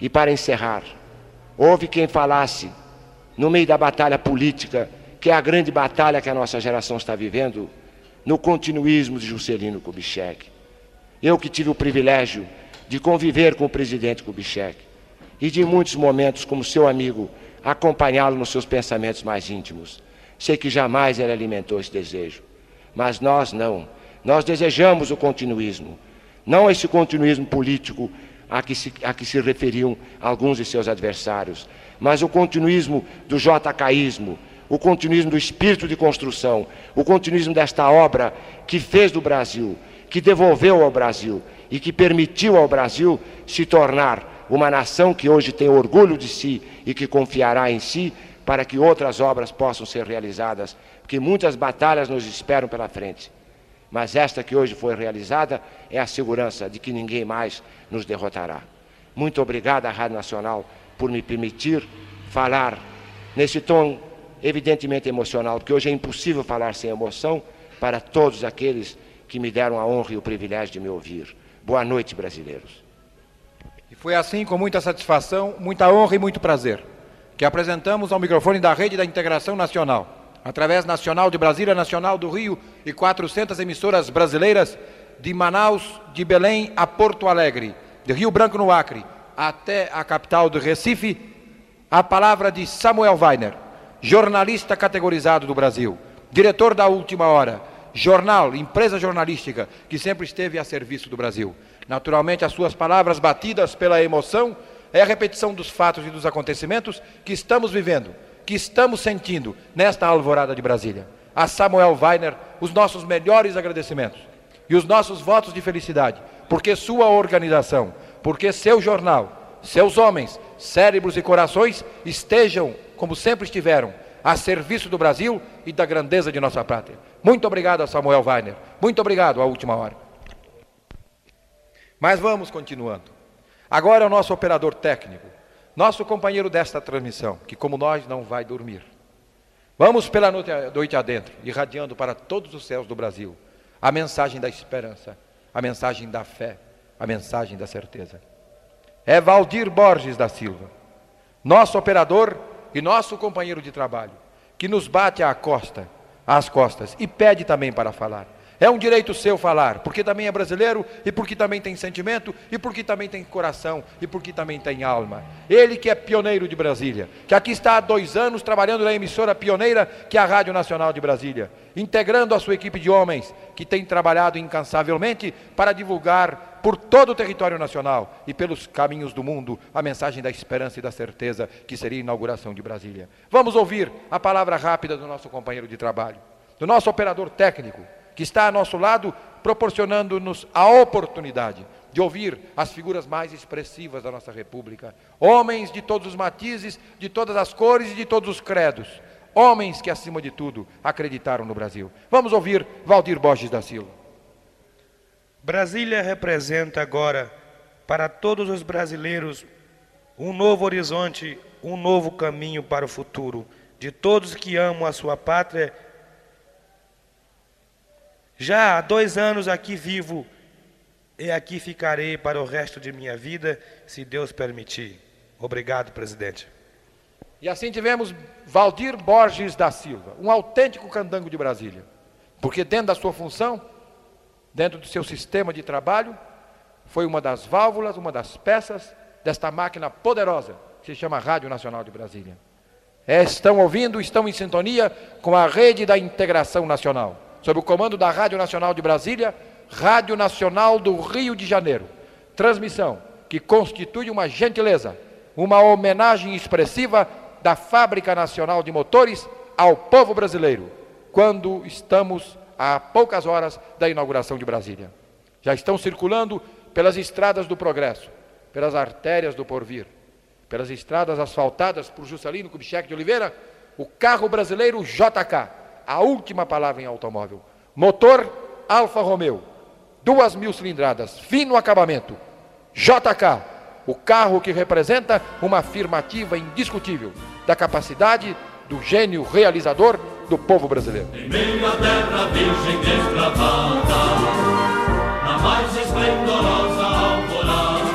E para encerrar, houve quem falasse, no meio da batalha política, que é a grande batalha que a nossa geração está vivendo, no continuismo de Juscelino Kubitschek. Eu que tive o privilégio de conviver com o presidente Kubitschek e de muitos momentos como seu amigo acompanhá-lo nos seus pensamentos mais íntimos. Sei que jamais ele alimentou esse desejo, mas nós não. Nós desejamos o continuismo, não esse continuismo político a que se, a que se referiam alguns de seus adversários, mas o continuismo do JKismo, o continuismo do espírito de construção, o continuismo desta obra que fez do Brasil, que devolveu ao Brasil e que permitiu ao Brasil se tornar uma nação que hoje tem orgulho de si e que confiará em si para que outras obras possam ser realizadas, porque muitas batalhas nos esperam pela frente. Mas esta que hoje foi realizada é a segurança de que ninguém mais nos derrotará. Muito obrigado à Rádio Nacional por me permitir falar nesse tom evidentemente emocional, porque hoje é impossível falar sem emoção para todos aqueles que me deram a honra e o privilégio de me ouvir. Boa noite, brasileiros. E foi assim, com muita satisfação, muita honra e muito prazer, que apresentamos ao microfone da Rede da Integração Nacional, através nacional de Brasília, nacional do Rio e 400 emissoras brasileiras, de Manaus, de Belém a Porto Alegre, de Rio Branco no Acre, até a capital do Recife, a palavra de Samuel Weiner, jornalista categorizado do Brasil, diretor da Última Hora, jornal, empresa jornalística que sempre esteve a serviço do Brasil. Naturalmente, as suas palavras batidas pela emoção é a repetição dos fatos e dos acontecimentos que estamos vivendo, que estamos sentindo nesta alvorada de Brasília. A Samuel Weiner, os nossos melhores agradecimentos e os nossos votos de felicidade, porque sua organização, porque seu jornal, seus homens, cérebros e corações estejam como sempre estiveram, a serviço do Brasil e da grandeza de nossa pátria. Muito obrigado a Samuel Weiner. Muito obrigado à última hora. Mas vamos continuando. Agora é o nosso operador técnico, nosso companheiro desta transmissão, que como nós não vai dormir. Vamos pela noite adentro, irradiando para todos os céus do Brasil a mensagem da esperança, a mensagem da fé, a mensagem da certeza. É Valdir Borges da Silva, nosso operador e nosso companheiro de trabalho, que nos bate à costa, às costas e pede também para falar. É um direito seu falar, porque também é brasileiro e porque também tem sentimento e porque também tem coração e porque também tem alma. Ele que é pioneiro de Brasília, que aqui está há dois anos trabalhando na emissora pioneira que é a Rádio Nacional de Brasília, integrando a sua equipe de homens que tem trabalhado incansavelmente para divulgar por todo o território nacional e pelos caminhos do mundo a mensagem da esperança e da certeza que seria a inauguração de Brasília. Vamos ouvir a palavra rápida do nosso companheiro de trabalho, do nosso operador técnico que está a nosso lado, proporcionando-nos a oportunidade de ouvir as figuras mais expressivas da nossa República. Homens de todos os matizes, de todas as cores e de todos os credos. Homens que, acima de tudo, acreditaram no Brasil. Vamos ouvir Valdir Borges da Silva. Brasília representa agora, para todos os brasileiros, um novo horizonte, um novo caminho para o futuro. De todos que amam a sua pátria já há dois anos aqui vivo e aqui ficarei para o resto de minha vida, se Deus permitir. Obrigado, presidente. E assim tivemos Valdir Borges da Silva, um autêntico candango de Brasília, porque dentro da sua função, dentro do seu sistema de trabalho, foi uma das válvulas, uma das peças desta máquina poderosa que se chama Rádio Nacional de Brasília. É, estão ouvindo, estão em sintonia com a rede da integração nacional sob o comando da Rádio Nacional de Brasília, Rádio Nacional do Rio de Janeiro. Transmissão que constitui uma gentileza, uma homenagem expressiva da Fábrica Nacional de Motores ao povo brasileiro, quando estamos a poucas horas da inauguração de Brasília. Já estão circulando pelas estradas do progresso, pelas artérias do porvir, pelas estradas asfaltadas por Juscelino Kubitschek de Oliveira, o carro brasileiro JK, a última palavra em automóvel. Motor Alfa Romeo, duas mil cilindradas, fino acabamento. JK, o carro que representa uma afirmativa indiscutível da capacidade do gênio realizador do povo brasileiro. Em meio à terra virgem desbravada, na mais esplendorosa alvorada.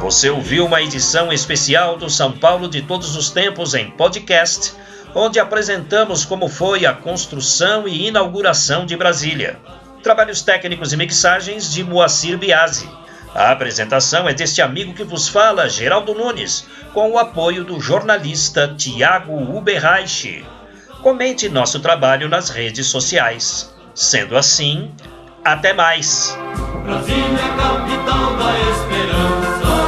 Você ouviu uma edição especial do São Paulo de todos os tempos em podcast onde apresentamos como foi a construção e inauguração de Brasília. Trabalhos técnicos e mixagens de Moacir Biasi. A apresentação é deste amigo que vos fala, Geraldo Nunes, com o apoio do jornalista Tiago Uberreich. Comente nosso trabalho nas redes sociais. Sendo assim, até mais. Brasília, capital da esperança.